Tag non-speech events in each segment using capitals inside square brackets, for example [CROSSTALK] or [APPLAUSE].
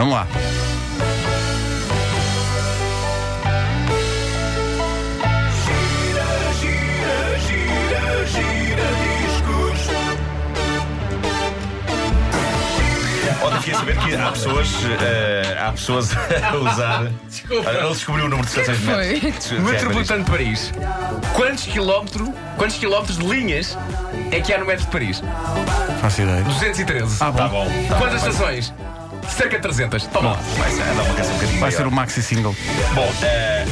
Vamos lá. Gira, gira, gira, gira discos. Ontem fiquei a saber que há pessoas, eh, há pessoas [LAUGHS] a usar. Olha, Ele descobriu o número de estações de foi? metro. de- Metropolitano de Paris. Quantos quilómetros, quantos quilómetros de linhas é que há no metro de Paris? Faço ideia. 213. Ah, Tá bom. bom. Tá Quantas bom. estações? Cerca de 300. Toma lá. Vai ser, dá uma canção um bocadinho Vai ser o maxi single. Bom, eh,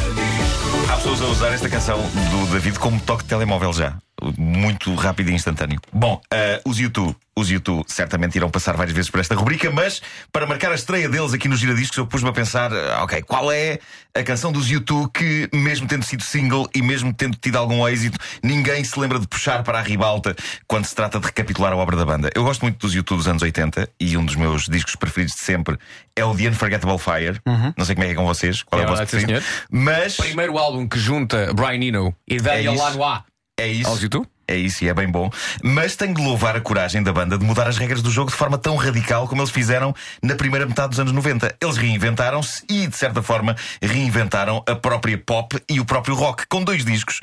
há pessoas a usar esta canção do David como toque de telemóvel já. Muito rápido e instantâneo. Bom, eh, os YouTube, os YouTube certamente irão passar várias vezes por esta rubrica, mas para marcar a estreia deles aqui no Giradiscos, eu pus-me a pensar: ah, ok, qual é a canção dos YouTube que, mesmo tendo sido single e mesmo tendo tido algum êxito, ninguém se lembra de puxar para a ribalta quando se trata de recapitular a obra da banda? Eu gosto muito dos YouTube dos anos 80 e um dos meus discos preferidos de sempre é o The Unforgettable Fire. Não sei como é que é com vocês, qual é, É o vosso preferido. senhor. Mas. Primeiro álbum que junta Brian Eno e Daniel isso. Lanois É isso. aos YouTube. É isso e é bem bom. Mas tenho de louvar a coragem da banda de mudar as regras do jogo de forma tão radical como eles fizeram na primeira metade dos anos 90. Eles reinventaram-se e, de certa forma, reinventaram a própria pop e o próprio rock, com dois discos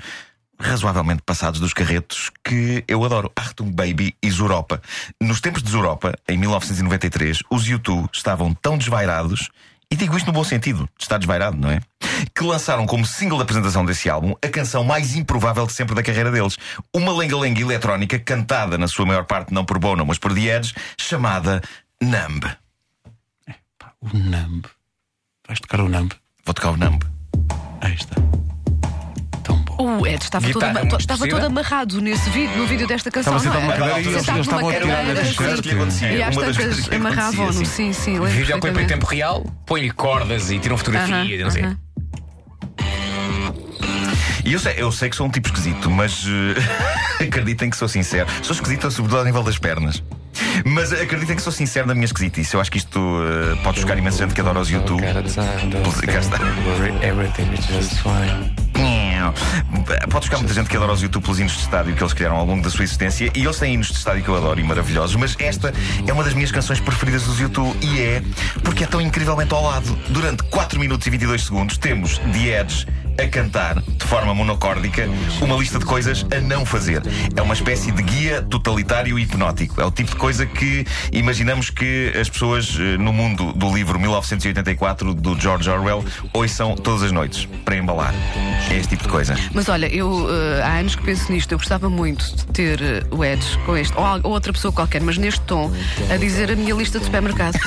razoavelmente passados dos carretos que eu adoro. Achtung Baby e Zuropa. Nos tempos de Zuropa, em 1993, os U2 estavam tão desvairados, e digo isto no bom sentido, de estar desvairado, não é? Que lançaram como single de apresentação desse álbum a canção mais improvável de sempre da carreira deles. Uma lenga-lenga eletrónica cantada, na sua maior parte, não por Bono, mas por Edge, chamada Numb. O Numb. Vais tocar o Numb. Vou tocar o Numb. Aí está. O Ed estava, todo, ama- muito estava todo amarrado nesse vídeo, no vídeo desta canção. Estava sentado não é? numa cadeira e eles Sentado eles estavam numa a tirar cadeira, das sim. coisas que lhe acontecia. E às Uma das coisas tantas que lhe amarravam-no, sim, sim. Lembro vídeo é em perfeitamente. tempo real, põe-lhe cordas e tiram fotografias e não sei. Aham, E eu sei, eu sei que sou um tipo esquisito, mas eh, [LAUGHS] acreditem que sou sincero. Sou esquisito, sobretudo ao nível das pernas. Mas acreditem que sou sincero na minha esquisitice. Eu acho que isto eh, pode chocar imensa gente que adora os YouTube. Cá está. Pode chocar muita gente que adora os YouTube pelos hinos de estádio que eles criaram ao longo da sua existência e eles têm hinos de estádio que eu adoro e maravilhosos, mas esta é uma das minhas canções preferidas dos YouTube e é porque é tão incrivelmente ao lado. Durante 4 minutos e 22 segundos temos The Edge a cantar de forma monocórdica uma lista de coisas a não fazer. É uma espécie de guia totalitário e hipnótico. É o tipo de coisa que imaginamos que as pessoas eh, no mundo do livro 1984 do George Orwell ouçam todas as noites para embalar. É este tipo de coisa. Mas olha, eu eh, há anos que penso nisto. Eu gostava muito de ter eh, o Edge com este, ou, ou outra pessoa qualquer, mas neste tom, a dizer a minha lista de supermercado: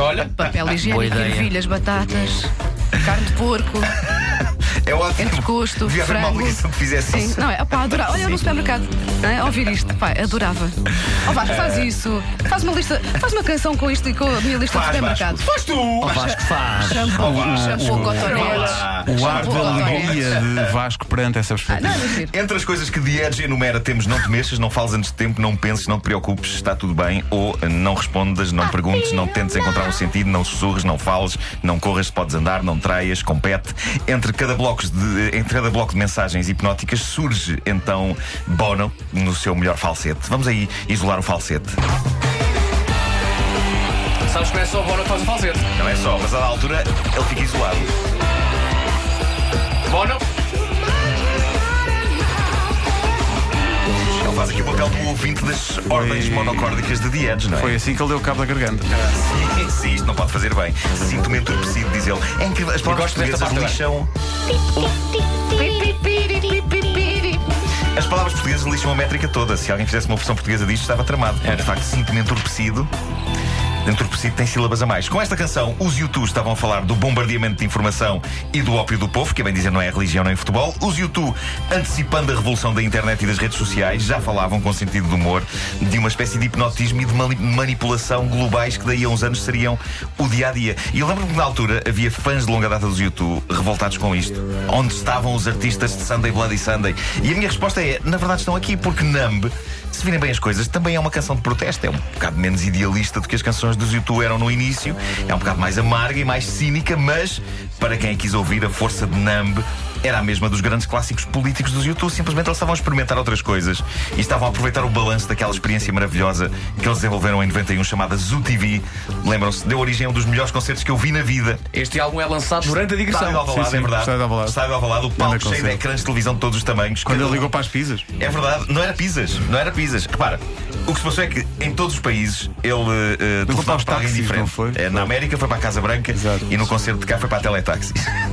Olha, papel higiênico, ervilhas, batatas, carne de porco, É ótimo. entrecosto, Devia haver uma frango. aplicação que fizesse Sim, isso. não é? Opá, adorava. Olha, eu no supermercado, é? ouvir isto, pá, adorava. Ó Vasco, [LAUGHS] faz isso. Faz uma lista, faz uma canção com isto e com a minha lista Faz, de supermercado. Vasco. tu! Vasco faz. Shampoo, shampoo, cotonetes. Ah, O ar da cotonetes. alegria de Vasco perante essa Ah, perspectiva. não, é mentira. Entre as coisas que Edge enumera temos não te mexas, não fales antes de tempo, não penses, não te preocupes, está tudo bem, ou não respondas, não perguntes, não tentes encontrar um sentido, não sussurres, não fales, não corras, podes andar, não traias, compete. Entre cada, bloco de, entre cada bloco de mensagens hipnóticas surge então Bono no seu melhor falsete. Vamos aí isolar o falsete. Sabes que não é só o Bono que faz o falsete. Não é só, mas a da altura ele fica isolado. Bono, Faz aqui o papel do ouvinte das ordens monocórdicas de Edge, não é? Foi assim que ele deu cabo da garganta. [LAUGHS] Sim, sim, isto não pode fazer bem. Sinto-me entorpecido, diz ele. É incrível, as palavras portuguesas lixam. As palavras portuguesas lixam a métrica toda. Se alguém fizesse uma versão portuguesa disto, estava tramado. Porque, de facto, sinto-me entorpecido. Entorpecido tem sílabas a mais. Com esta canção, os YouTube estavam a falar do bombardeamento de informação e do ópio do povo, que bem dizer não é religião nem futebol. Os YouTube, antecipando a revolução da internet e das redes sociais, já falavam com sentido de humor de uma espécie de hipnotismo e de mani- manipulação globais que daí a uns anos seriam o dia a dia. E eu lembro-me que na altura havia fãs de longa data dos YouTube revoltados com isto. Onde estavam os artistas de Sunday Bloody Sunday? E a minha resposta é: na verdade estão aqui, porque Numb se virem bem as coisas, também é uma canção de protesto. É um bocado menos idealista do que as canções dos YouTube eram no início. É um bocado mais amarga e mais cínica, mas para quem a quis ouvir, a força de Numb era a mesma dos grandes clássicos políticos dos YouTube. Simplesmente eles estavam a experimentar outras coisas e estavam a aproveitar o balanço daquela experiência maravilhosa que eles desenvolveram em 91, chamada Zoo TV. Lembram-se? Deu origem a um dos melhores concertos que eu vi na vida. Este álbum é lançado durante a Estádio digressão. Alvalade, Sim, sim, é verdade. Estádio de Alvalade. Estádio Alvalade, o palco cheio de ecrãs de televisão de todos os tamanhos. Quando ele ligou para as pizzas. É verdade, não era pizzas, não era pizzas. Repara, o que se passou é que em todos os países ele uh, para telefonava os para alguém diferente. Eh, na América foi para a Casa Branca Exato. e no concerto de cá foi para a Teletaxi.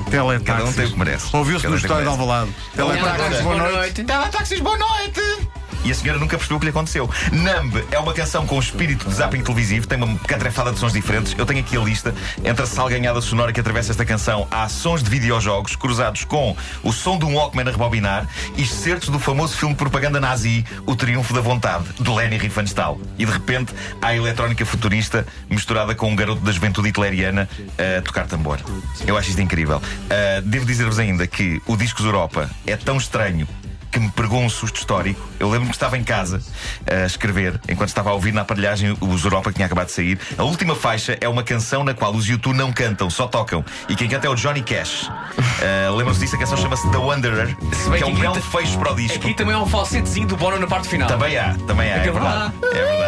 Teletaxis. Cada um tem o que merece. Ouviu-se no um história de. Alvalade. Teletaxis, boa noite. Teletaxis, boa noite! E a senhora nunca percebeu o que lhe aconteceu. Numb é uma canção com espírito de zapping televisivo, tem uma catrefada de sons diferentes. Eu tenho aqui a lista. Entre a salganhada sonora que atravessa esta canção, há sons de videojogos cruzados com o som de um Walkman a rebobinar e excertos do famoso filme de propaganda nazi, O Triunfo da Vontade, de Leni Riefenstahl. E de repente há a eletrónica futurista misturada com um garoto da juventude hitleriana a tocar tambor. Eu acho isto incrível. Ah, devo dizer-vos ainda que o Discos Europa é tão estranho que me pegou um susto histórico. Eu lembro-me que estava em casa a escrever, enquanto estava a ouvir na aparelhagem os Europa que tinha acabado de sair. A última faixa é uma canção na qual os YouTube não cantam, só tocam. E quem canta é o Johnny Cash. Uh, Lembram-se disso? A canção chama-se The Wanderer, que é um belo fecho para o disco. Aqui também há um falsetezinho do Bono na parte final. Também há, também há, é verdade. É verdade.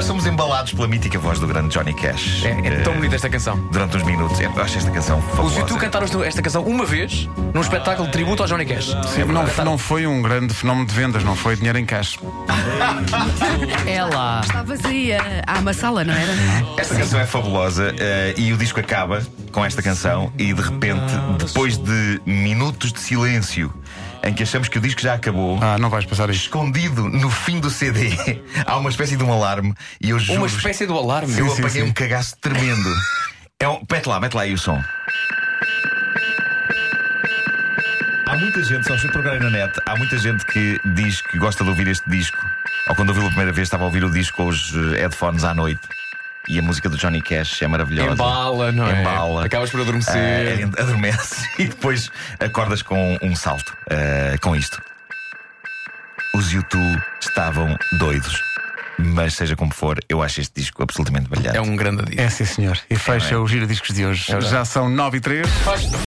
Nós somos embalados pela mítica voz do grande Johnny Cash. É, é tão Uh, bonita esta canção. Durante uns minutos. Eu acho esta canção Os fabulosa. YouTube cantaram esta canção uma vez num espetáculo de tributo ao Johnny Cash. Sim, não, não foi um grande fenómeno de vendas, não foi dinheiro em caixa. [LAUGHS] É lá. Está vazia. Há uma sala, não era? Esta canção é fabulosa eh, e o disco acaba com esta canção e de repente, depois de minutos de silêncio em que achamos que o disco já acabou, Ah, não vais passar isto. escondido no fim do CD, [LAUGHS] há uma espécie de um alarme e eu juro Uma espécie do alarme. eu Sim, apanhei sim. um cagaço tremendo. É um... Mete lá, mete lá aí o som. Há muita gente, só fui procurar na net, há muita gente que diz que gosta de ouvir este disco. Ou quando ouviu a primeira vez, estava a ouvir o disco com os eh, headphones à noite. E a música do Johnny Cash é maravilhosa. Embala, não é? Embala. Acabas por adormecer. Ah, adormece [LAUGHS] e depois acordas com um salto ah, com isto. Os YouTube estavam doidos. Mas seja como for, eu acho este disco absolutamente brilhante. É um grande dia. É sim, senhor. E fecha o Gira Discos de hoje. Já são 9 e 3. Faz-